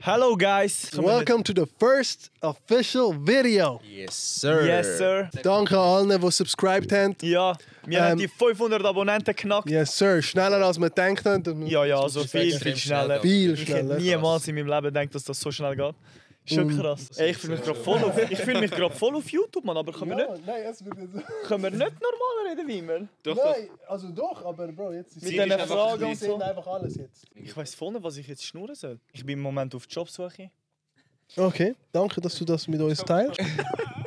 Hello guys. Welcome to the first official video. Yes, sir. Yes sir. Danke an allen, die subscribed haben. Ja, wir haben Ähm, um, die 500 Abonnenten knackt. Yes, sir. Schneller als man denkt. haben. Ja, ja, also viel, extrem viel schneller. Viel Ich hätte schneller. niemals in meinem Leben gedacht, dass das so schnell geht. Schon krass. Ey, ich fühle mich gerade voll auf, ich fühle mich gerade voll auf YouTube, Mann, aber können wir, nicht, nein, es wird jetzt. können wir nicht normal reden wie immer? nein, also doch, aber Bro, jetzt ist Mit diesen Fragen und so. einfach alles jetzt. Ich weiß voll nicht, was ich jetzt schnurren soll. Ich bin im Moment auf Jobsuche. Okay, danke, dass du das mit uns teilst.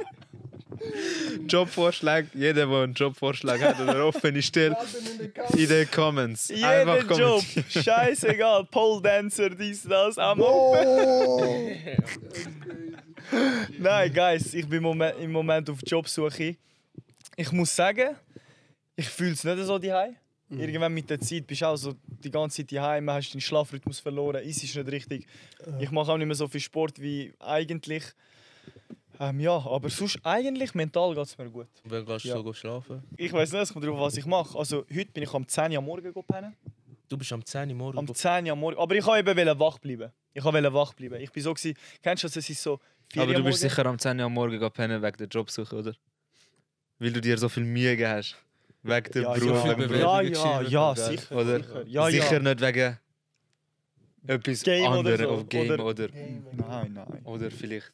Jobvorschlag, jeder, der einen Jobvorschlag hat oder offene Stelle, in den Comments. Jeder Einfach Job, kommentieren. scheißegal, Pole Dancer, dies, das, am Oh! Nein, Guys, ich bin im Moment, im Moment auf Jobsuche. Ich muss sagen, ich fühle es nicht so daheim. Irgendwann mit der Zeit bist du auch so die ganze Zeit daheim, hast deinen Schlafrhythmus verloren, ist ist nicht richtig. Ich mache auch nicht mehr so viel Sport wie eigentlich. Ähm, ja, aber sonst eigentlich mental geht es mir gut. Wann gehst du Ja. so schlafen? Ich weiß nicht, es kommt darauf, was ich mache. Also heute bin ich am 10 Uhr am Morgen gepennen. Du bist am 10 Uhr morgen. Am 10 Uhr am Morgen. Aber ich wollte eben wach bleiben. Ich wollte wach bleiben. Ich bin so gewesen, kennst du das, es ist so 4 Aber du bist morgen. sicher am 10 Uhr am Morgen gehen pennen wegen der Jobsuche, oder? Weil du dir so viel Mühe gegeben hast. Wegen der Ja, Beruf, ja. Ja, ja, ja, sicher. Oder? sicher. Ja, sicher ja. nicht wegen etwas Game oder anderes, so. auf Game Oder- oder, Nein, nein. oder vielleicht.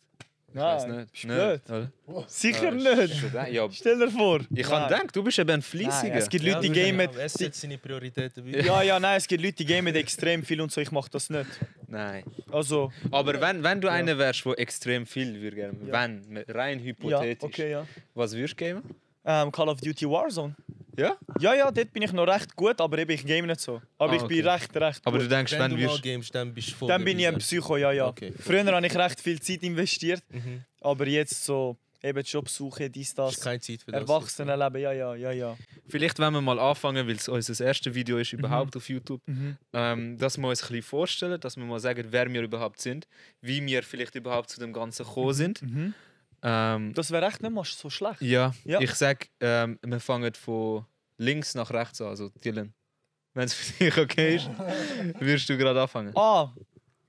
Ich weiß Nein, nicht. bist Nicht, blöd. oder? Sicher Ah, nicht. Ja, Stell dir vor. ich habe Nein. gedacht, du bist eben ein Fleissiger. es gibt Leute, die gamen. Er setzt seine Prioritäten. Ja, ja, nein, es gibt Leute, die gamen extrem viel und so. Ich mache das nicht. Nein. Also, Aber wenn, wenn du einer wärst, der extrem viel würde Ja. wenn, rein ja, hypothetisch, okay, ja. was würdest du geben? Ähm, Call of Duty Warzone. Ja? Ja, ja, dort bin ich noch recht gut, aber eben, ich game nicht so. Aber Ah, ich bin okay. recht, recht Aber du gut. denkst, Wenn wenn du mal wirst. gamest, dann bist du voll Dann bin ich ein Psycho, ja, ja. Okay. Früher habe ich recht viel Zeit investiert, Mhm. aber jetzt so eben Jobsuche, dies, Hast das. keine Zeit für das. Erwachsenenleben, ja, ja, ja, ja. Vielleicht, wenn wir mal anfangen, weil es unser erstes Video ist überhaupt auf YouTube, Mhm. ähm, dass wir uns ein bisschen vorstellen, dass wir mal sagen, wer wir überhaupt sind, wie wir vielleicht überhaupt zu dem Ganzen gekommen sind. Mhm. Ähm, Das wäre echt nicht mal so schlecht. ja, Ja. ich sag, ähm, wir fangen von links nach rechts an, also Dylan. Wenn es für dich okay ist, würdest du gerade anfangen. Ah,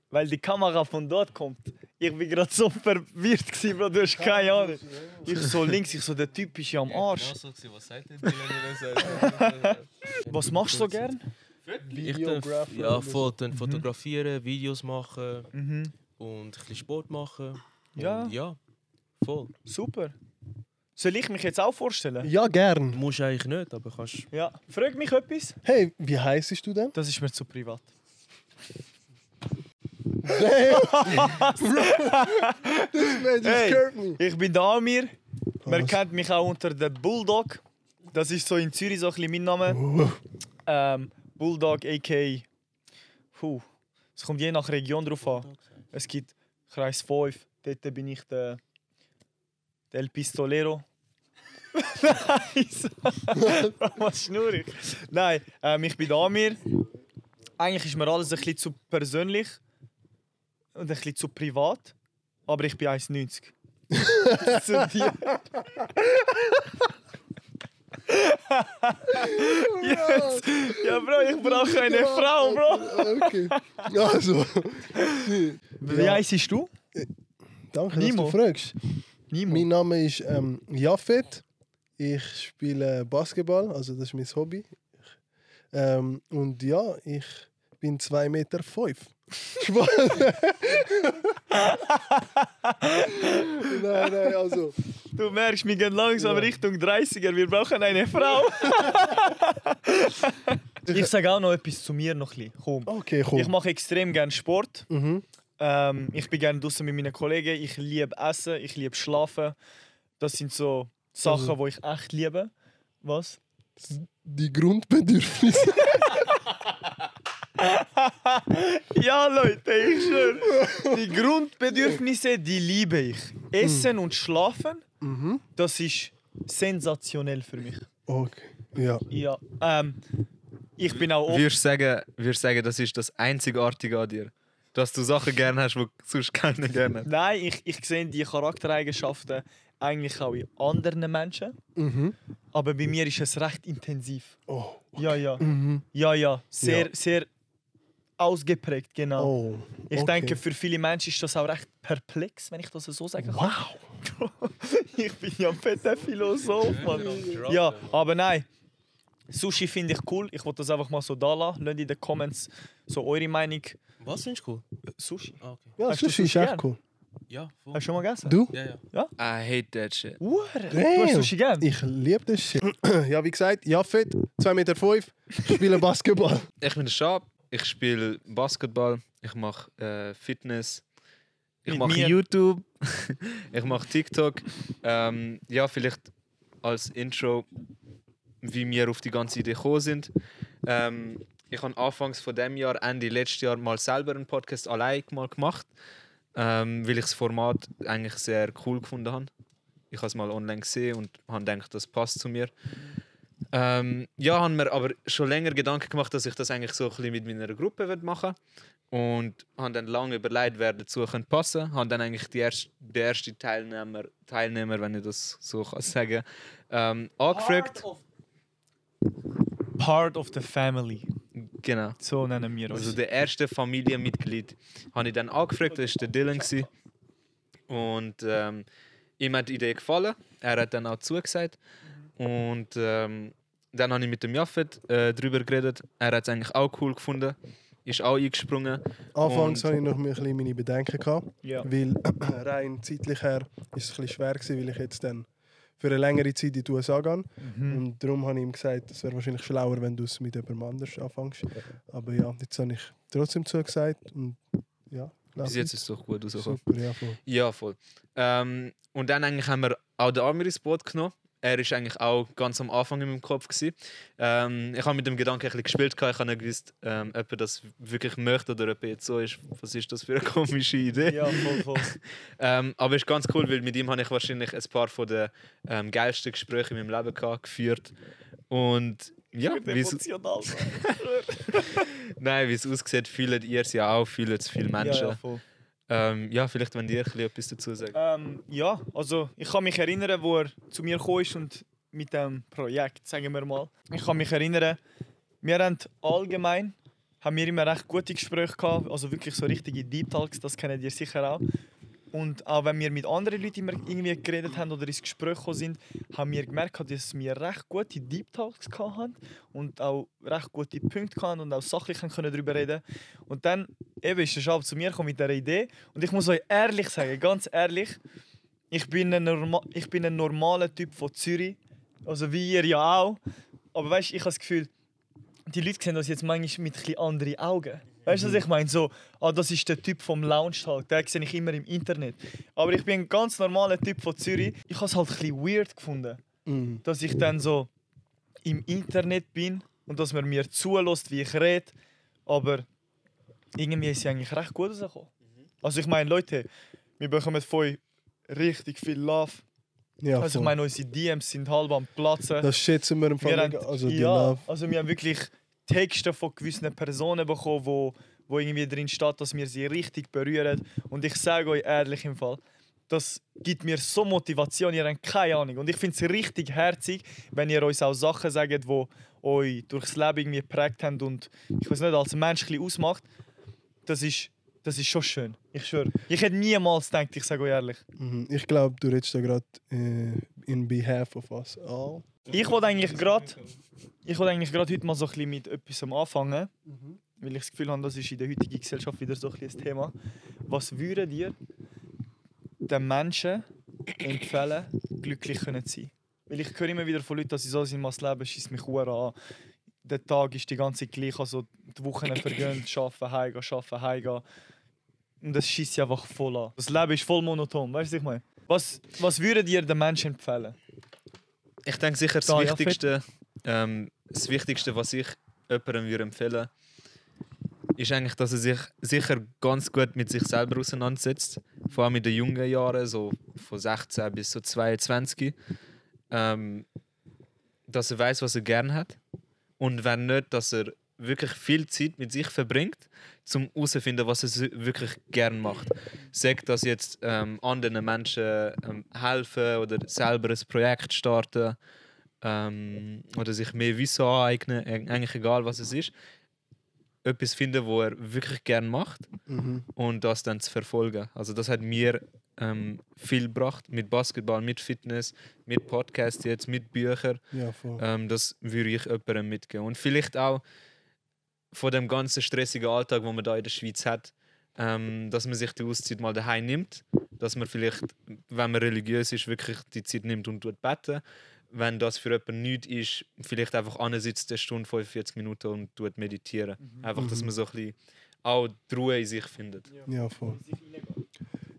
weil die Kamera von dort kommt. Ich bin gerade so verwirrt, gewesen, Bro, du hast keine Ahnung. Ich so links, ich so, der Typ ist ja am Arsch. so gewesen, was sagt Dylan? Was machst du so gern? Ich darf ja, oder so. Foto, fotografieren, Videos machen Mhm. und ein bisschen Sport machen. Ja. Und ja, voll. Super. Soll ich mich jetzt auch vorstellen? Ja, gern. Musst eigentlich nicht, aber kannst. Ja. Frag mich etwas. Hey, wie heißt du denn? Das ist mir zu privat. Man just Hey. scared me. Ich bin der Amir. Man Was? kennt mich auch unter der Bulldog. Das ist so in Zürich so ein bisschen mein Name. Ähm, Bulldog a.k. Puh. Es kommt je nach Region drauf an. Es gibt Kreis 5, dort bin ich der, der El Pistolero. Nein, so. was schnur ich? Nein, ähm, ich bin Amir. Eigentlich ist mir alles ein bisschen zu persönlich und ein bisschen zu privat. Aber ich bin 1,90. zu dir. Jetzt. Ja, Bro, ich brauche eine Frau, Bro. Okay. Also, Wie heißt du? danke, Nimo. dass du fragst. Nimo. Mein Name ist ähm, Jafet. Ich spiele Basketball, also das ist mein Hobby. Ähm, und ja, ich bin 2,5 Meter. Fünf. Nein, nein, also. Du merkst, wir gehen langsam Ja. Richtung 30er. Wir brauchen eine Frau. ich sage auch noch etwas zu mir noch ein bisschen. Komm. Okay, cool. Ich mache extrem gerne Sport. Mhm. Ähm, ich bin gerne draußen mit meinen Kollegen. Ich liebe Essen, ich liebe Schlafen. Das sind so Sachen, Also- die ich echt liebe. Was? Die Grundbedürfnisse. Ja, Leute, ich schwöre. Die Grundbedürfnisse, die liebe ich. Essen und Schlafen, mhm. das ist sensationell für mich. Okay. Ja. Ja. Ähm, ich bin auch oft. Würdest du sagen, würdest du sagen, das ist das Einzigartige an dir? Dass du Sachen gerne hast, die sonst keiner gerne hat? Nein, ich, ich sehe die Charaktereigenschaften eigentlich auch in anderen Menschen. Mhm. Aber bei mir ist es recht intensiv. Oh. Ja, ja. Mhm. Ja, ja. Sehr, Ja. sehr ausgeprägt, genau. Oh. Ich okay. denke, für viele Menschen ist das auch recht perplex, wenn ich das so sagen kann. Wow. ich bin ja ein fetter Philosoph, Mann. Ja, aber nein. Sushi finde ich cool. Ich wollte das einfach mal so da lassen. Lasst in den Comments so eure Meinung. Was findest du cool? Sushi. Ah, okay. Ja, Hast du Sushi ist echt gern? cool. Ja, voll. Hast du schon mal gegessen? Du? Ja, ja. I hate that shit. Hure. Du Damn. hast Sushi gern? Ich liebe das Shit. ja, wie gesagt, Jafet, 2,5 Meter, fünf, spiele Basketball. Ich bin der Schab, ich spiele Basketball, ich mache äh, Fitness, ich Mit mache mir. YouTube, ich mache TikTok. Ähm, ja, vielleicht als Intro, wie wir auf die ganze Idee gekommen sind. Ähm, ich habe anfangs von dem Jahr, Ende letztes Jahr, mal selber einen Podcast allein mal gemacht, ähm, weil ich das Format eigentlich sehr cool gefunden habe. Ich habe es mal online gesehen und habe gedacht, das passt zu mir. Ähm, ja, haben mir aber schon länger Gedanken gemacht, dass ich das eigentlich so ein bisschen mit meiner Gruppe machen und habe dann lange überlegt, wer dazu könnte passen. Habe dann eigentlich die erste, der erste Teilnehmer, Teilnehmer, wenn ich das so kann sagen, ähm, angefragt. Part of the family. Genau. So nennen wir uns. Also der erste Familienmitglied habe ich dann angefragt, das war der Dylan. Gewesen. Und ähm, ihm hat die Idee gefallen. Er hat dann auch zugesagt. Und ähm, dann habe ich mit dem Jaffet äh, darüber geredet. Er hat es eigentlich auch cool gefunden. Ist auch eingesprungen. Anfangs hatte ich noch ein bisschen meine Bedenken, gehabt, ja. weil rein zeitlich her ist es ein bisschen schwer gewesen, weil ich jetzt dann für eine längere Zeit in die USA gehe. Mhm. Und darum habe ich ihm gesagt, es wäre wahrscheinlich schlauer, wenn du es mit jemandem anders anfängst. Aber ja, jetzt habe ich trotzdem zugesagt und ja, Bis jetzt ist es doch gut rausgekommen. super, ja, voll. Ja, voll. Ähm, und dann eigentlich haben wir auch den Amir ins Boot genommen. Er ist eigentlich auch ganz am Anfang in meinem Kopf. Gewesen. Ähm, ich habe mit dem Gedanken ein bisschen gespielt. Ich habe nicht gewusst, ähm, ob er das wirklich möchte oder ob er jetzt so ist. Was ist das für eine komische Idee? ja, voll, voll. Ähm, aber es ist ganz cool, weil mit ihm habe ich wahrscheinlich ein paar von den ähm, geilsten Gespräche in meinem Leben gehabt, geführt. Und ja, wie es emotional. nein, wie es aussieht, fühlt ihr es ja auch, fühlen es viele Menschen. Ja, Ja. Ähm, ja vielleicht, wenn bisschen etwas dazu sagt. Ähm, ja, also ich kann mich erinnern, wo er zu mir ist und mit dem Projekt, sagen wir mal. Ich kann mich erinnern, wir haben allgemein haben wir immer recht gute Gespräche gehabt, also wirklich so richtige Deep Talks, das kennt ihr sicher auch. Und auch wenn wir mit anderen Leuten immer irgendwie geredet haben oder ins Gespräch sind, haben wir gemerkt, dass wir recht gute Deep Talks haben und auch recht gute Punkte hatten und auch sachlich können darüber reden. Und dann eben ist der Schab zu mir gekommen mit dieser Idee und ich muss euch ehrlich sagen, ganz ehrlich, ich bin ein, norma ich bin ein normaler Typ von Zürich, also wie ihr ja auch. Aber weißt, ich habe das Gefühl, die Leute sehen das jetzt manchmal mit bisschen anderen Augen. Weißt du, was ich meine? So, ah, das ist der Typ vom Lounge-Tag, den sehe ich immer im Internet. Aber ich bin ein ganz normaler Typ von Zürich. Ich habe es halt ein bisschen weird gefunden, Mhm. dass ich dann so im Internet bin und dass man mir zulässt, wie ich rede. Aber irgendwie ist es eigentlich recht gut rausgekommen. Also ich meine, Leute, wir bekommen euch richtig viel Love. Ja, Also ich voll. meine, unsere DMs sind halb am Platzen. das schätzen wir im Fall. wir haben, Also ja, also wir haben wirklich Texte von gewissen Personen bekommen, wo, wo irgendwie drin steht, dass wir sie richtig berühren. Und ich sage euch ehrlich im Fall, das gibt mir so Motivation, ihr habt keine Ahnung. Und ich finde es richtig herzig, wenn ihr uns auch Sachen sagt, die euch durchs Leben irgendwie geprägt haben und ich weiß nicht, als Mensch ein ausmacht. Das ist, das ist schon schön. Ich schwöre. Ich hätte niemals gedacht, ich sage euch ehrlich. Mhm. Ich glaube, du redest da gerade äh, in behalf of us all. Ich wollte eigentlich gerade ich wollte eigentlich gerade heute mal so ein bisschen mit etwas anfangen, weil ich das Gefühl habe, das ist in der heutigen Gesellschaft wieder so ein, bisschen ein Thema. Was würdet ihr den Menschen empfehlen, glücklich zu sein? Weil ich höre immer wieder von Leuten, dass sie so sind, das Leben schießt mich hure an. Der Tag ist die ganze Zeit gleich, also die Wochen vergehen, arbeiten, heimgehen, arbeiten, heimgehen. Und das schießt einfach voll an. Das Leben ist voll monoton, weißt du, was ich meine? Was, was würdet ihr den Menschen empfehlen? Ich denke sicher, das Da, ja, Wichtigste, ähm, das Wichtigste, was ich jemandem würde empfehlen ist eigentlich, dass er sich sicher ganz gut mit sich selber auseinandersetzt. Vor allem in den jungen Jahren, so von 16 bis so 22. Ähm, dass er weiß, was er gern hat. Und wenn nicht, dass er wirklich viel Zeit mit sich verbringt, zum herauszufinden, was er wirklich gern macht. sagt das jetzt ähm, anderen Menschen ähm, helfen oder selber ein Projekt starten ähm, oder sich mehr Wissen aneignen, eig- eigentlich egal was es ist, etwas finden, wo er wirklich gern macht Mhm. und das dann zu verfolgen. Also das hat mir ähm, viel gebracht mit Basketball, mit Fitness, mit Podcast jetzt, mit Büchern. Ja. Ähm, das würde ich jemandem mitgeben. Und vielleicht auch von dem ganzen stressigen Alltag, den man da in der Schweiz hat, ähm, dass man sich die Auszeit mal daheim nimmt. Dass man vielleicht, wenn man religiös ist, wirklich die Zeit nimmt und tut beten. Wenn das für jemanden nichts ist, vielleicht einfach ansitzt eine Stunde, 45 Minuten und tut meditieren. Einfach, dass Mhm. man so ein bisschen auch die Ruhe in sich findet. Ja, voll.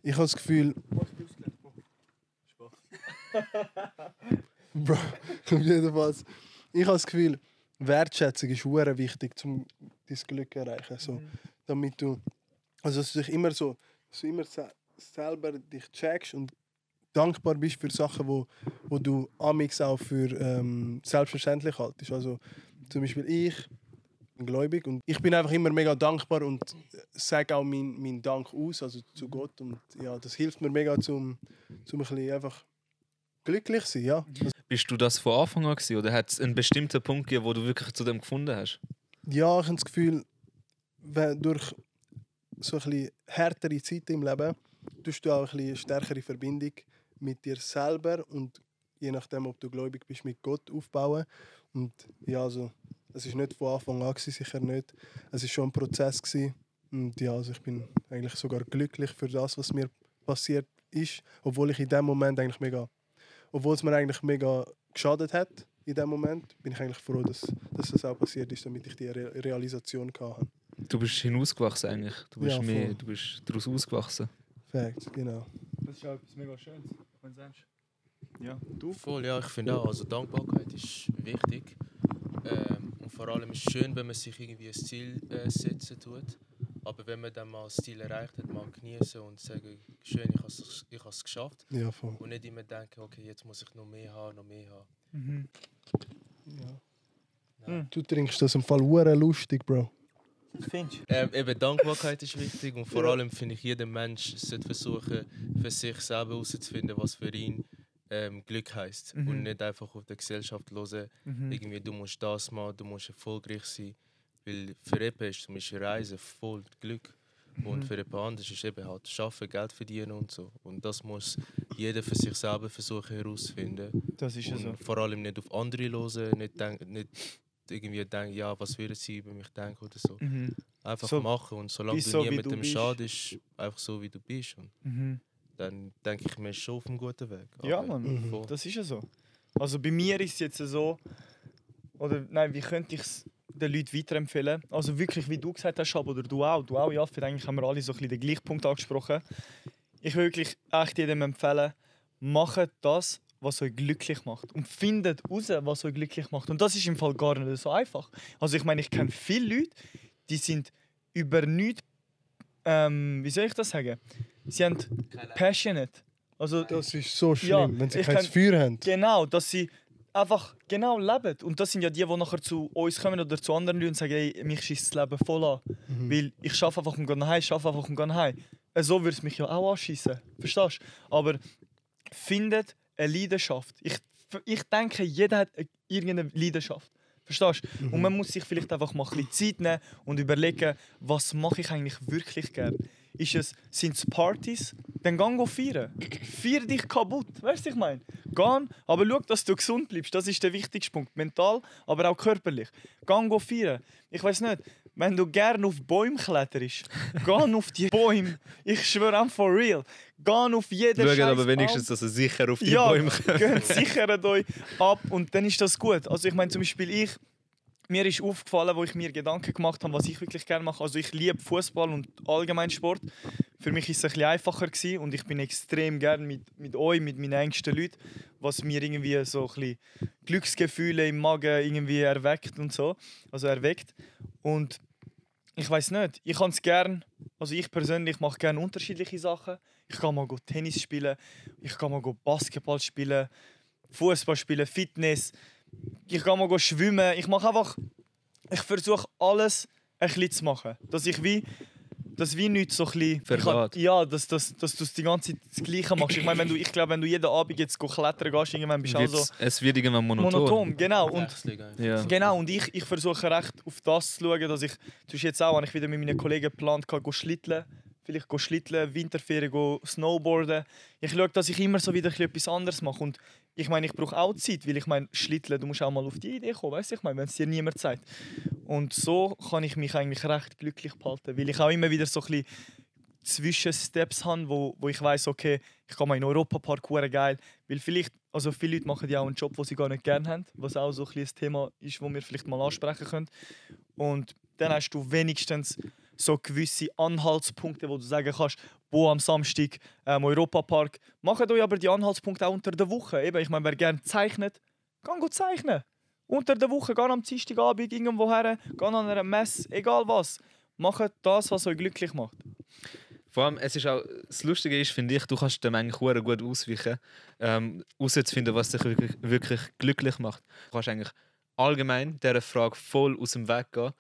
Ich habe das Gefühl. Bro, auf jeden Fall. Ich habe das Gefühl, Wertschätzung ist sehr wichtig, um dein Glück zu erreichen. So, damit du, also dass du dich immer so, dass du immer se selber dich checkst und dankbar bist für Sachen, wo, wo du amix auch für ähm, selbstverständlich haltest. Also zum Beispiel ich bin gläubig und ich bin einfach immer mega dankbar und sage auch meinen mein Dank aus, also zu Gott und ja, das hilft mir mega zum, zum ein bisschen einfach glücklich sein, ja. Bist du das von Anfang an gewesen, oder hat es einen bestimmten Punkt gegeben, wo du wirklich zu dem gefunden hast? Ja, ich habe das Gefühl, wenn durch so ein bisschen härtere Zeiten im Leben tust du auch ein bisschen eine stärkere Verbindung mit dir selber und je nachdem, ob du gläubig bist, mit Gott aufbauen. Und ja, also, es ist nicht von Anfang an, gewesen, sicher nicht. Es ist schon ein Prozess. Gewesen. Und ja, also ich bin eigentlich sogar glücklich für das, was mir passiert ist, obwohl ich in dem Moment eigentlich mega, obwohl es mir eigentlich mega geschadet hat, in dem Moment, bin ich eigentlich froh, dass, dass das auch passiert ist, damit ich die Re Realisation hatte. Du bist hinausgewachsen eigentlich. Du bist Ja, mehr, du bist daraus ausgewachsen. Fact, genau. Das ist auch etwas mega Schönes, wenn du sagst. Ja, du? Voll, ja, ich finde auch, also Dankbarkeit ist wichtig. Ähm, und vor allem ist es schön, wenn man sich irgendwie ein Ziel äh, setzen tut. Aber wenn man dann mal das Ziel erreicht hat, mal genießen und sagen, schön, ich habe es ich has geschafft. Ja, voll. Und nicht immer denken, okay, jetzt muss ich noch mehr haben, noch mehr haben. Mhm. Ja. Nein. Du trinkst das im Fall hure lustig, Bro. Findest Ähm, eben Dankbarkeit ist wichtig und vor allem finde ich, jeder Mensch sollte versuchen, für sich selber herauszufinden, was für ihn ähm, Glück heißt Mhm. und nicht einfach auf der Gesellschaft hören, Mhm. irgendwie du musst das machen, du musst erfolgreich sein, weil für jemanden ist zum Beispiel Reisen voll Glück und Mhm. für jemand anderes ist eben halt Schaffen, Geld verdienen und so und das muss jeder für sich selber versuchen herauszufinden Das ist ja und so. vor allem nicht auf andere hören, nicht, denk, nicht irgendwie denken, ja was würden sie über mich denken oder so. Mhm. Einfach So, machen und solange du so, niemandem du bist. schadest, einfach so wie du bist. Und Mhm. dann denke ich, ist schon auf einem guten Weg. Ja, Aber Mann. Mhm. Das ist ja so. Also bei mir ist es jetzt so, oder nein, wie könnte ich es den Leuten weiterempfehlen? Also wirklich, wie du gesagt hast, Schab, oder du auch, du auch, Jaffet, eigentlich haben wir alle so ein bisschen den gleichen Punkt angesprochen. Ich will wirklich echt jedem empfehlen, macht das, was euch glücklich macht. Und findet raus, was euch glücklich macht. Und das ist im Fall gar nicht so einfach. Also ich meine, ich kenne viele Leute, die sind über nichts, ähm, wie soll ich das sagen? Sie haben passionate. Also Das ist so schlimm, Ja, wenn sie kein Feuer haben. Genau, dass sie einfach genau leben. Und das sind ja die, die nachher zu uns kommen oder zu anderen Leuten und sagen, ey, mich schießt das Leben voll an. Mhm. Weil ich schaffe einfach und gehe nach Hause, ich schaffe einfach und gehe nach Hause. Äh, So würde es mich ja auch anschießen. Verstehst du? Aber findet eine Leidenschaft. Ich, ich denke, jeder hat eine- irgendeine Leidenschaft. Verstehst du? Und man muss sich vielleicht einfach mal ein bisschen Zeit nehmen und überlegen, was mache ich eigentlich wirklich gerne. Ist es, sind es Partys? Dann geh go feiern. Feier dich kaputt. Weißt du, ich meine? Geh, aber schau, dass du gesund bleibst. Das ist der wichtigste Punkt. Mental, aber auch körperlich. Geh go feiern. Ich weiß nicht, wenn du gerne auf Bäume kletterst, geh auf die Bäume. Ich schwöre an for real. Geh auf jeden scheiß aber wenigstens, dass er sicher auf die Ja, Bäume kommt. Sichert euch ab und dann ist das gut. Also ich meine zum Beispiel ich, mir ist aufgefallen, wo ich mir Gedanken gemacht habe, was ich wirklich gerne mache. Also ich liebe Fußball und allgemein Sport. Für mich ist es ein bisschen einfacher gewesen und ich bin extrem gern mit, mit euch, mit meinen engsten Leuten, was mir irgendwie so ein bisschen Glücksgefühle im Magen irgendwie erweckt und so, also erweckt. Und ich weiß nicht, ich kann es gern, also ich persönlich mache gerne unterschiedliche Sachen. Ich kann mal Tennis spielen, ich kann mal Basketball spielen, Fußball spielen, Fitness. Ich kann mal go schwimmen. Ich mache einfach, ich versuche alles ein bisschen zu machen, dass ich wie das wie nicht so ein bisschen... hab- Ja, dass, dass, dass du es die ganze Zeit das Gleiche machst. Ich meine, wenn du, ich glaube, wenn du jeden Abend jetzt go klettern gehst, irgendwann bist du auch so es wird irgendwann monoton. monoton. Genau, und. Ja. Genau, und ich, ich versuche recht auf das zu schauen, dass ich, zum jetzt auch, habe ich wieder mit meinen Kollegen geplant, go schlitteln, vielleicht go schlitteln, Winterferien, go snowboarden. Ich schaue, dass ich immer so wieder etwas anderes mache und ich meine, ich brauche auch Zeit, weil ich meine, schlitteln, du musst auch mal auf die Idee kommen, weißt du, ich meine, wenn es dir niemand zeigt. Und so kann ich mich eigentlich recht glücklich behalten, weil ich auch immer wieder so ein bisschen Zwischensteps habe, wo, wo ich weiß, okay, ich kann mal in den Europapark hure geil, weil vielleicht, also viele Leute machen ja auch einen Job, den sie gar nicht gerne haben, was auch so ein, ein Thema ist, wo wir vielleicht mal ansprechen können. Und dann hast du wenigstens so gewisse Anhaltspunkte, wo du sagen kannst, wo am Samstag ähm, Europapark. Macht euch aber die Anhaltspunkte auch unter der Woche. Eben, ich meine, wer gerne zeichnet, kann gut zeichnen. Unter der Woche, geh am Dienstagabend irgendwo her, geh an einer Messe, egal was. Macht das, was euch glücklich macht. Vor allem, es ist auch, das Lustige ist, finde ich, du kannst dem eigentlich hure gut ausweichen, ähm, was dich wirklich, wirklich glücklich macht. Du kannst eigentlich allgemein dieser Frage voll aus dem Weg gehen,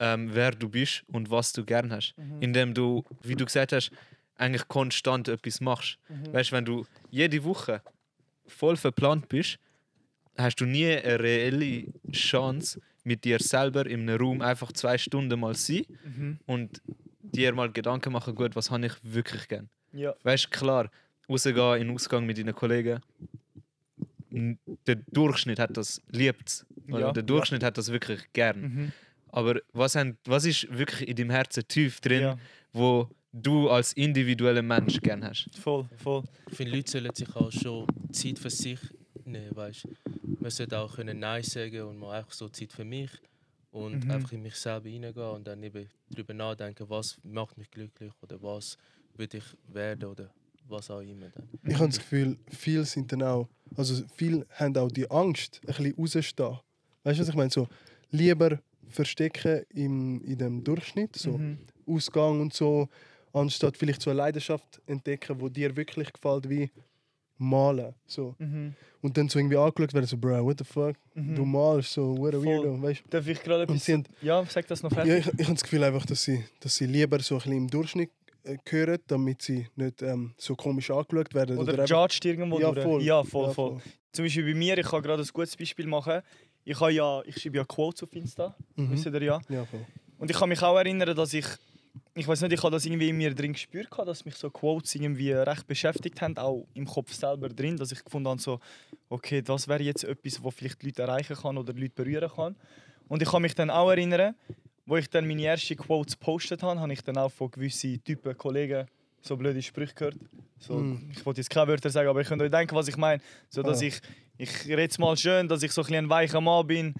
ähm, wer du bist und was du gern hast. Indem du, wie du gesagt hast, eigentlich konstant etwas machst. Weißt du, wenn du jede Woche voll verplant bist, hast du nie eine reelle Chance, mit dir selber in einem Raum einfach zwei Stunden mal sein Mhm. und dir mal Gedanken machen, gut, was habe ich wirklich gern. Ja. Weißt du, klar, rausgehen in den Ausgang mit deinen Kollegen, der Durchschnitt hat das liebt. Ja, Der Durchschnitt hat das wirklich gern. Aber was, haben, was ist wirklich in deinem Herzen tief drin, Ja, wo du als individueller Mensch gern hast? voll, voll. Ich finde, Leute sollen sich auch schon Zeit für sich nehmen, weißt Man sollte auch können Nein sagen und mal einfach so Zeit für mich und Mhm. einfach in mich selber hineingehen und dann eben darüber nachdenken, was macht mich glücklich oder was würde ich werden oder was auch immer. Dann. Ich habe das Gefühl, viele sind dann auch, also viele haben auch die Angst, ein bisschen rauszustehen. Weißt du, was ich meine? So, lieber verstecken im, in dem Durchschnitt, so Mhm. Ausgang und so, anstatt vielleicht so eine Leidenschaft entdecken, wo dir wirklich gefällt, wie malen. So. Mhm. Und dann so irgendwie angeschaut werden, so, bro, what the fuck, Mhm. du malst so, what a Voll. weirdo, weißt Darf ich gerade etwas... sie haben, Ja, sag das noch ja, fertig. ich, ich habe das Gefühl einfach, dass sie, dass sie lieber so ein bisschen im Durchschnitt äh, gehören, damit sie nicht ähm, so komisch angeschaut werden. Oder einfach- judged irgendwo ja, durch. voll. Ja, voll, Ja, voll. Zum Beispiel bei mir, ich kann gerade ein gutes Beispiel machen. Ich, habe ja, ich schreibe ja Quotes auf Insta, Mhm. wisst ihr ja. Ja, voll. Und ich kann mich auch erinnern, dass ich, ich weiß nicht, ich habe das irgendwie in mir drin gespürt, dass mich so Quotes irgendwie recht beschäftigt haben, auch im Kopf selber drin, dass ich gefunden habe, so, okay, das wäre jetzt etwas, was vielleicht Leute erreichen kann oder Leute berühren kann. Und ich kann mich dann auch erinnern, wo ich dann meine ersten Quotes gepostet habe, habe ich dann auch von gewissen Typen, Kollegen, so blöde Sprüche gehört. So, Mm. Ich wollte jetzt keine Wörter sagen, aber ich könnt euch denken, was ich meine. So, dass Ah. ich, ich rede jetzt mal schön, dass ich so ein, bisschen ein weicher Mann bin,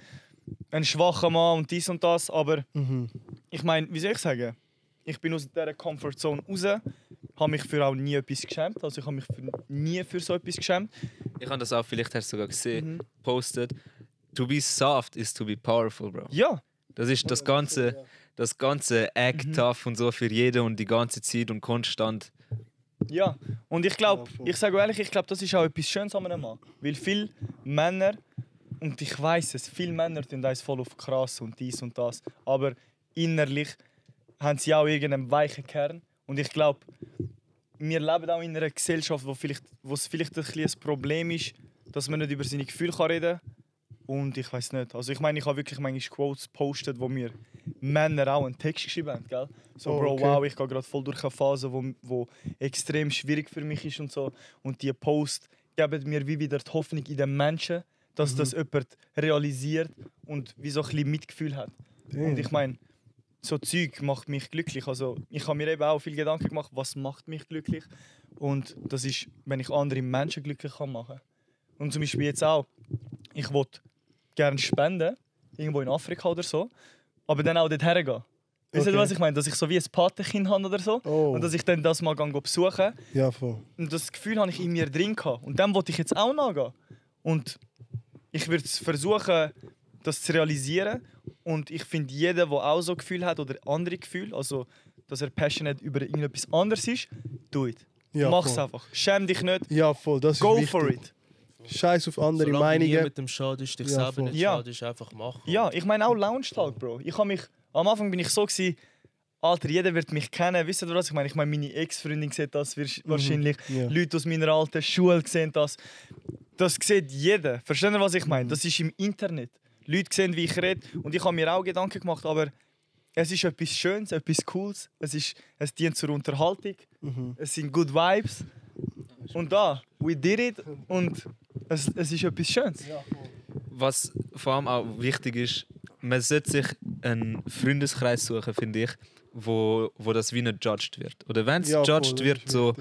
ein schwacher Mann und dies und das, aber Mhm. ich meine, wie soll ich sagen? Ich bin aus dieser Comfortzone raus, habe mich für auch nie etwas geschämt. Also ich habe mich für, nie für so etwas geschämt. Ich habe das auch, vielleicht hast du sogar gesehen, Mhm. postet. To be soft is to be powerful, Bro. Ja, Das ist das ganze, das ganze Act Mhm. tough und so für jeden und die ganze Zeit und konstant. ja. Und ich glaube, ich sage ehrlich, ich glaube, das ist auch etwas Schönes an einem Mann. Weil viele Männer, und ich weiß es, viele Männer tun eins voll auf krass und dies und das. Aber innerlich haben sie auch irgendeinen weichen Kern. Und ich glaube, wir leben auch in einer Gesellschaft, wo, vielleicht, wo es vielleicht ein, bisschen ein Problem ist, dass man nicht über seine Gefühle kann reden kann. Und ich weiß nicht. Also ich meine, ich habe wirklich manchmal Quotes gepostet, wo mir Männer auch einen Text geschrieben haben, gell? So, Oh, Bro, okay. wow, ich gehe gerade voll durch eine Phase, wo, wo extrem schwierig für mich ist und so. Und die Post geben mir wie wieder die Hoffnung in den Menschen, dass das jemand realisiert und wie so ein bisschen Mitgefühl hat. Und ich meine, so Zeug macht mich glücklich. Also ich habe mir eben auch viel Gedanken gemacht, was macht mich glücklich. Und das ist, wenn ich andere Menschen glücklich kann machen. Und zum Beispiel jetzt auch, ich wollte gerne spenden, irgendwo in Afrika oder so, aber dann auch dort hergehen. Wisst ihr, Okay. was ich meine? Dass ich so wie ein Patenkind habe oder so. Oh, Und dass ich dann das mal gehen besuchen ja, voll. und das Gefühl habe ich in mir drin gehabt. Und dem wollte ich jetzt auch nachgehen. Und ich würde versuchen, das zu realisieren. Und ich finde, jeder, der auch so Gefühl hat oder andere Gefühle, also dass er passionate über irgendetwas anderes ist, do it. Ja, Mach's voll. einfach. Schäm dich nicht. Ja, voll, das ist Go for it. Scheiß auf andere Solange Meinungen. niemandem schadest, dich Ja, selber voll. nicht Ja. schadest, einfach machen. Ja, ich meine auch Lounge Talk, Bro. Ich habe mich am Anfang bin ich so gsi, Alter, jeder wird mich kennen. Wisst ihr was ich meine? Ich meine, meine Ex-Freundin sieht das wirsch- wahrscheinlich. Ja. Leute aus meiner alten Schule sehen das. Das sieht jeder. Versteht ihr, was ich meine? Das ist im Internet. Leute sehen, wie ich rede. Und ich habe mir auch Gedanken gemacht, aber es ist etwas Schönes, etwas Cooles. Es, ist, es dient zur Unterhaltung. Mhm. Es sind good Vibes. Und da, we did it. Und es, es ist etwas Schönes. Was vor allem auch wichtig ist, man sollte sich einen Freundeskreis suchen, finde ich, wo, wo das wie nicht judged wird. Oder wenn es Ja, voll, judged das wird, so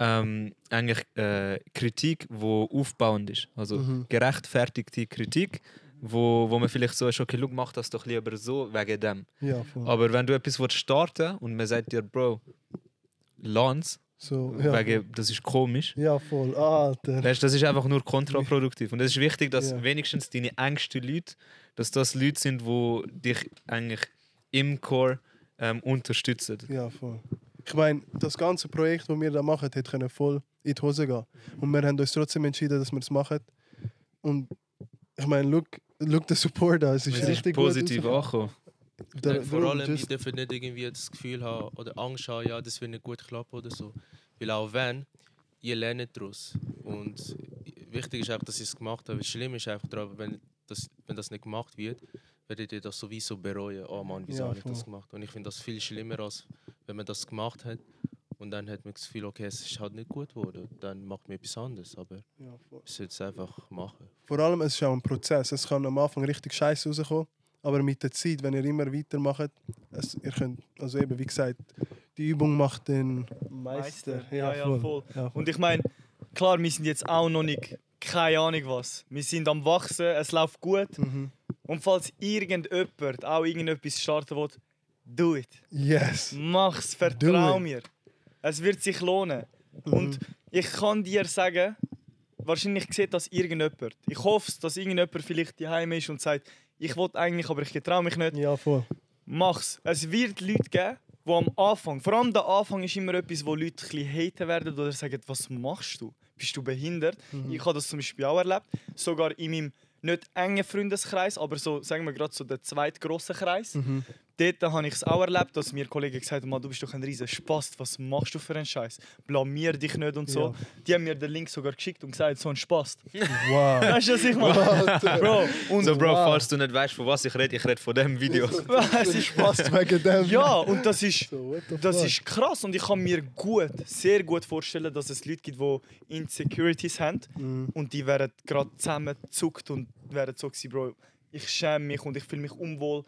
ähm, eigentlich äh, Kritik, wo aufbauend ist. Also Mhm. gerechtfertigte Kritik, wo, wo man vielleicht so ist, okay, schau, mach das doch lieber so, wegen dem. Ja, voll. Aber wenn du etwas willst starten und man sagt dir, Bro, Lance, So, ja. wegen, das ist komisch, ja, voll. Alter. Weißt, das ist einfach nur kontraproduktiv. Und es ist wichtig, dass Ja. wenigstens deine engsten Leute, dass das Leute sind, die dich eigentlich im Core ähm, unterstützen. Ja, voll. Ich meine, das ganze Projekt, das wir da machen, hätte können voll in die Hose gehen. Und wir haben uns trotzdem entschieden, dass wir es machen. Und ich meine, look, look den Support an. Es ist Es ist richtig positiv gut angekommen. Der- denke, vor allem, ich dürfen nicht irgendwie das Gefühl haben oder Angst haben, ja, das wird nicht gut klappen oder so. Weil auch wenn, ihr lernt daraus. Und wichtig ist einfach, dass ich es gemacht habe. Schlimm ist einfach daran, wenn das, wenn das nicht gemacht wird, werdet ihr das sowieso bereuen. Oh Mann, wieso Ja, habe ich das gemacht? Und ich finde das viel schlimmer, als wenn man das gemacht hat. Und dann hat man das Gefühl, okay, es ist halt nicht gut geworden. Dann macht man etwas anderes. Aber Ja, ich sollte es einfach machen. Vor allem, es ist auch ein Prozess. Es kann am Anfang richtig scheiße rauskommen. Aber mit der Zeit, wenn ihr immer weitermacht, es, ihr könnt, also eben, wie gesagt, die Übung macht den Meister. Ja, ja, voll. Ja, voll. Und ich meine, klar, wir sind jetzt auch noch nicht, keine Ahnung was. Wir sind am Wachsen, es läuft gut. Mhm. Und falls irgendjemand auch irgendetwas starten will, do it. Yes. Mach's, vertrau mir. Es wird sich lohnen. Mhm. Und ich kann dir sagen, wahrscheinlich sieht das irgendjemand. Ich hoffe, dass irgendjemand vielleicht daheim ist und sagt, ich will eigentlich, aber ich traue mich nicht. Ja, voll. Mach's. Es wird Leute geben, die am Anfang, vor allem der Anfang ist immer etwas, wo Leute ein haten werden oder sagen, was machst du? Bist du behindert? Mhm. Ich habe das zum Beispiel auch erlebt, sogar in meinem nicht engen Freundeskreis, aber so, sagen wir gerade so der zweitgroße Kreis. Mhm. Dort habe ich es auch erlebt, dass mir Kollegen gesagt haben, «Mann, du bist doch ein riesen Spast, was machst du für einen Scheiß? Blamier dich nicht und so. Ja. Die haben mir den Link sogar geschickt und gesagt, so ein Spast. Wow. Weißt du, was ich meine? Bro, und So, Bro, Wow. falls du nicht weißt, von was ich rede, ich rede von dem Video. es ist Spaß wegen dem. Ja, und das ist, So, das ist krass und ich kann mir gut, sehr gut vorstellen, dass es Leute gibt, die Insecurities haben Mhm. und die werden gerade zusammengezuckt und werden so gewesen, Bro, ich schäme mich und ich fühle mich unwohl.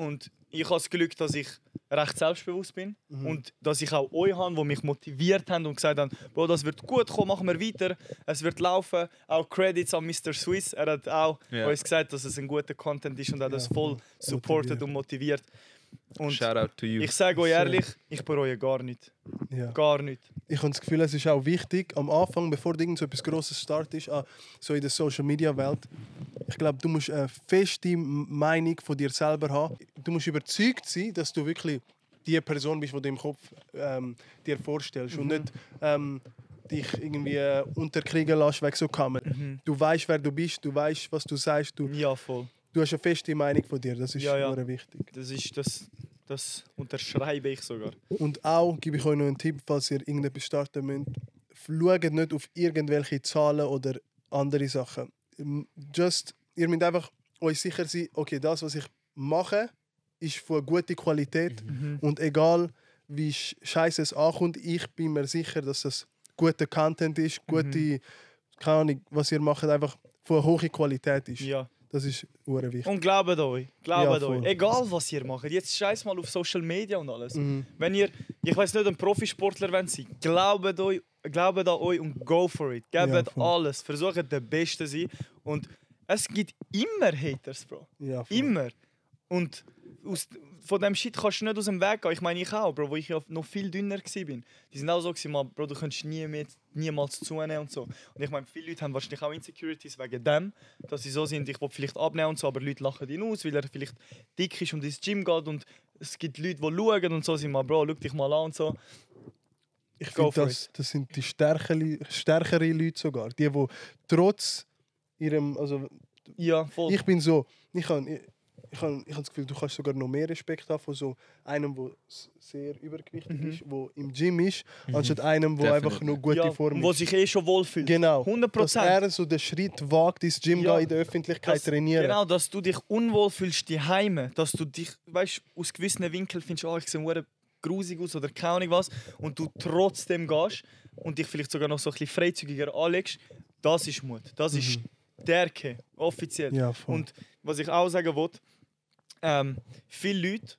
Und ich habe das Glück, dass ich recht selbstbewusst bin Mhm. und dass ich auch euch habe, die mich motiviert haben und gesagt haben, Bro, das wird gut kommen, machen wir weiter, es wird laufen. Auch Credits an Mr. Swiss, er hat auch Ja. uns gesagt, dass es ein guter Content ist und er hat Ja, das voll supported Motiviert. und motiviert. Und Shout out to you. ich sage euch ehrlich, ich bereue gar nicht. Ja. Gar nicht. Ich habe das Gefühl, es ist auch wichtig, am Anfang, bevor irgend so etwas Grosses startest, ah, so in der Social Media Welt, ich glaube, du musst eine feste Meinung von dir selber haben. Du musst überzeugt sein, dass du wirklich die Person bist, die du im Kopf ähm, dir vorstellst und nicht ähm, dich irgendwie äh, unterkriegen lässt wegen so Kamen. Mhm. Du weißt, wer du bist, du weißt, was du sagst, du, Ja, voll. Du hast eine feste Meinung von dir. Das ist Ja, ja. sehr wichtig. Das ist das, das unterschreibe ich sogar. Und auch gebe ich euch noch einen Tipp, falls ihr irgendetwas starten müsst. Schaut nicht auf irgendwelche Zahlen oder andere Sachen. Just, ihr müsst einfach euch sicher sein, okay, das, was ich mache, ist von guter Qualität. Und egal, wie sch- scheiße es ankommt, ich bin mir sicher, dass das guter Content ist, gute, keine Ahnung, was ihr macht, einfach von hoher Qualität ist. Ja. Das ist sehr wichtig. Und glaubt euch, glaubt Ja, euch. Egal was ihr macht, jetzt scheiß mal auf Social Media und alles. Mhm. Wenn ihr, ich weiß nicht, ein Profisportler wollt sein, glaubt euch, glaubt an euch und go for it. Gebt Ja, alles, versucht der Beste zu sein. Und es gibt immer Haters, Bro. Ja, voll. Immer. Und aus, von dem Shit kannst du nicht aus dem Weg gehen. Ich meine, ich auch, Bro, wo ich ja noch viel dünner war. bin. Die sind auch so, gewesen, man, Bro, du kannst nie mehr, niemals zunehmen und so. Und ich meine, viele Leute haben wahrscheinlich auch Insecurities wegen dem, dass sie so sind, ich will vielleicht abnehmen und so, aber Leute lachen ihn aus, weil er vielleicht dick ist und ins Gym geht und es gibt Leute, die schauen und so sind mal, Bro, schau dich mal an und so. Ich finde, for das, das sind die stärkere, stärkere Leute sogar. Die, die trotz ihrem. Also, Ja, voll. ich bin so. Ich, kann, ich, ich habe ich hab das Gefühl, du kannst sogar noch mehr Respekt haben von so einem, der sehr übergewichtig Mhm. ist, der im Gym ist, anstatt einem, der einfach noch gute ja, Form wo ist. sich eh schon wohlfühlt. Genau. 100 Dass Prozent. er so den Schritt wagt, ins Gym Ja. gehen, in der Öffentlichkeit dass, trainieren. Genau, dass du dich unwohl fühlst, die Heime, dass du dich, weißt, aus gewissen Winkeln findest, oh, ich sehe grusig aus oder keine Ahnung was, und du trotzdem gehst und dich vielleicht sogar noch so ein bisschen freizügiger anlegst, das ist Mut. Das ist Stärke, offiziell. Mhm. Ja, voll. Und was ich auch sagen will, ähm, viele Leute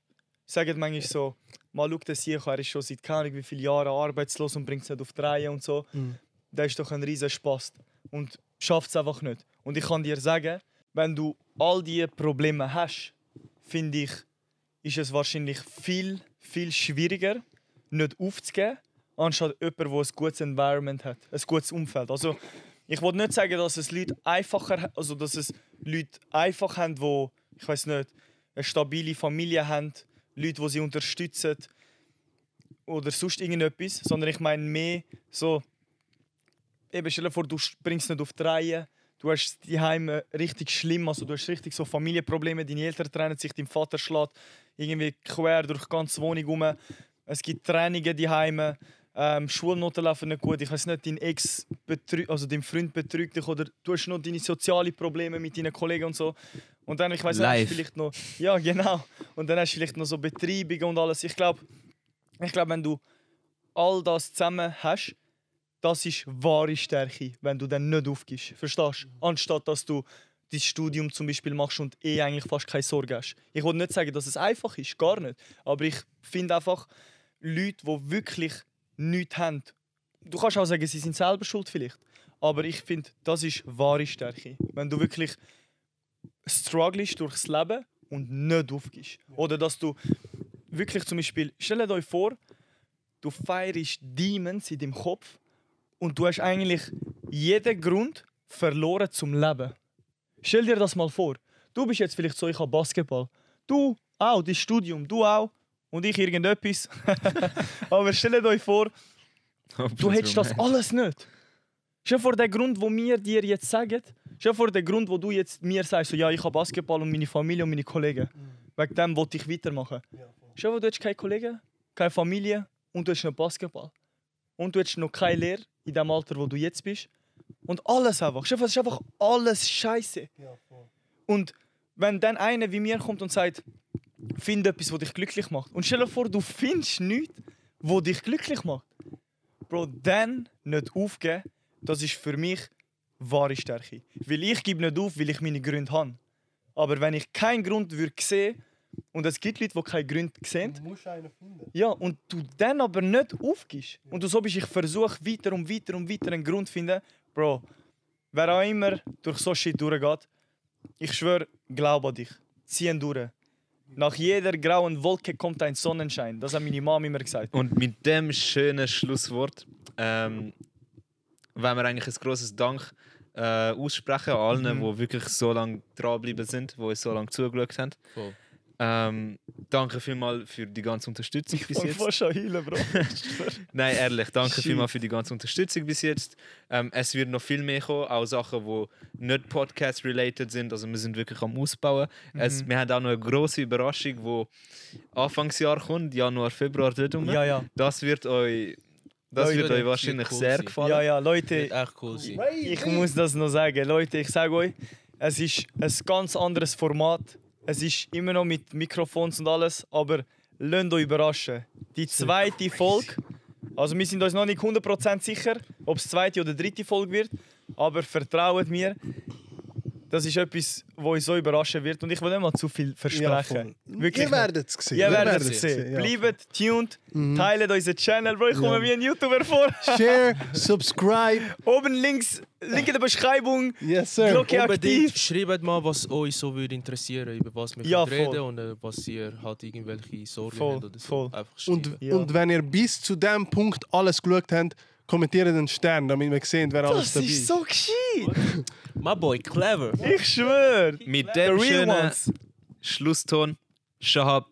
sagen manchmal so, mal schau den Sieg, er ist schon seit keine Ahnung wie viele Jahren arbeitslos und bringt es nicht auf die Reihe und so. Mhm. Der ist doch ein riesen Spaß und schafft es einfach nicht. Und ich kann dir sagen, wenn du all diese Probleme hast, finde ich, ist es wahrscheinlich viel, viel schwieriger, nicht aufzugeben, anstatt jemand, der ein gutes Environment hat, ein gutes Umfeld. Also, ich will nicht sagen, dass es Leute einfacher, also dass es Leute einfach haben, die, ich weiß nicht, eine stabile Familie haben, Leute, die sie unterstützen oder sonst irgendetwas, sondern ich meine mehr so, eben stell dir vor, du bringst nicht auf die Reihe, du hast die Heime richtig schlimm, also du hast richtig so Familienprobleme, deine Eltern trennen sich, dein Vater schlägt irgendwie quer durch die ganze Wohnung rum, es gibt Trennungen die Heime, ähm, Schulnoten laufen nicht gut, ich weiß nicht, dein Ex betrügt, also dein Freund betrügt dich oder du hast noch deine sozialen Probleme mit deinen Kollegen und so und dann, ich weiß nicht, hast Live. du vielleicht noch, ja genau, und dann hast du vielleicht noch so Betreibungen und alles, ich glaube, ich glaube, wenn du all das zusammen hast, das ist wahre Stärke, wenn du dann nicht aufgibst. Verstehst du? Anstatt dass du dein Studium zum Beispiel machst und eh eigentlich fast keine Sorge hast. Ich will nicht sagen, dass es einfach ist, gar nicht. Aber ich finde einfach, Leute, die wirklich nichts haben, du kannst auch sagen, sie sind selber schuld vielleicht. Aber ich finde, das ist wahre Stärke. Wenn du wirklich strugglest durchs Leben und nicht aufgibst. Oder dass du wirklich zum Beispiel, stellt euch vor, du feierst Demons in deinem Kopf und du hast eigentlich jeden Grund verloren zum Leben. Stell dir das mal vor. Du bist jetzt vielleicht so, ich habe Basketball. Du auch, dein Studium, du auch. Und ich irgendetwas. Aber stellt euch vor, du hättest das alles nicht. Dir vor, der Grund, wo wir dir jetzt sagen, dir vor, der Grund, wo du jetzt mir sagst, so, ja, ich habe Basketball und meine Familie und meine Kollegen. Wegen dem wollte ich weitermachen. Dir vor, du hast keine Kollegen, keine Familie und du hast noch Basketball. Und du hast noch keine Lehre in dem Alter, wo du jetzt bist. Und alles einfach. Vor, es ist einfach alles Scheiße. Und wenn dann einer wie mir kommt und sagt, find etwas, was dich glücklich macht. Und stell dir vor, du findest nichts, was dich glücklich macht. Bro, dann nicht aufgeben, das ist für mich wahre Stärke. Weil ich gebe nicht auf, weil ich meine Gründe habe. Aber wenn ich keinen Grund würde sehen, und es gibt Leute, die keinen Grund sehen, Du musst einen finden. ja, und du dann aber nicht aufgibst. Und du so bist, ich versuche weiter und weiter und weiter einen Grund zu finden. Bro, wer auch immer durch so Shit durchgeht, ich schwöre, glaub an dich. Zieh ihn durch. Nach jeder grauen Wolke kommt ein Sonnenschein. Das hat meine Mom immer gesagt. Und mit dem schönen Schlusswort ähm, wollen wir eigentlich ein großes Dank äh, aussprechen an allen, Mhm. die wirklich so lange dranbleiben sind, die uns so lange zugeschaut haben. Voll. Ähm, danke vielmals für die ganze Unterstützung bis Ich jetzt. fast schon heulen, Bro. Nein, ehrlich, danke Shit. vielmals für die ganze Unterstützung bis jetzt. Ähm, es wird noch viel mehr kommen, auch Sachen, die nicht Podcast-related sind. Also wir sind wirklich am Ausbauen. Mhm. Es, wir haben auch noch eine große Überraschung, die Anfangsjahr kommt, Januar, Februar dort rum. Ja, ja. Das wird euch, das Leute, wird wird euch wahrscheinlich cool sehr sein. gefallen. Ja, ja, Leute, Wird echt cool sein. ich muss das noch sagen. Leute, ich sage euch, es ist ein ganz anderes Format. Es ist immer noch mit Mikrofons und alles, aber lasst euch überraschen. Die zweite Folge, also wir sind uns noch nicht 100% sicher, ob es zweite oder dritte Folge wird, aber vertraut mir, das ist etwas, was uns so überraschen wird und ich will nicht mal zu viel versprechen. Wirklich Ihr werdet es sehen. Ihr werdet es sehen. ja. Bleibt tuned, teilt unseren Channel, Bro. Ich komme Ja. wie ein YouTuber vor. Share, subscribe. Oben links, Link in der Beschreibung. Yes, sir. Glocke Unbedingt aktiv. schreibt mal, was euch so würde interessieren, über was wir Ja, reden und äh, was ihr halt irgendwelche Sorgen Voll, habt oder so. voll. Einfach schreiben. Und, Ja. und wenn ihr bis zu dem Punkt alles geschaut habt, kommentiert einen Stern, damit wir sehen, wer alles Das dabei ist so gescheit. My boy, clever. Ich schwöre. Mit dem real schönen ones. Schlusston, Shahab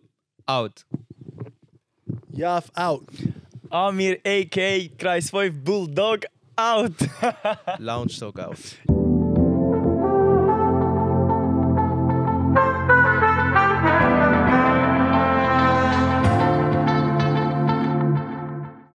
out. Ja, out. Amir, a.k.a. Kreis 5 Bulldog, out. Lounge Talk out.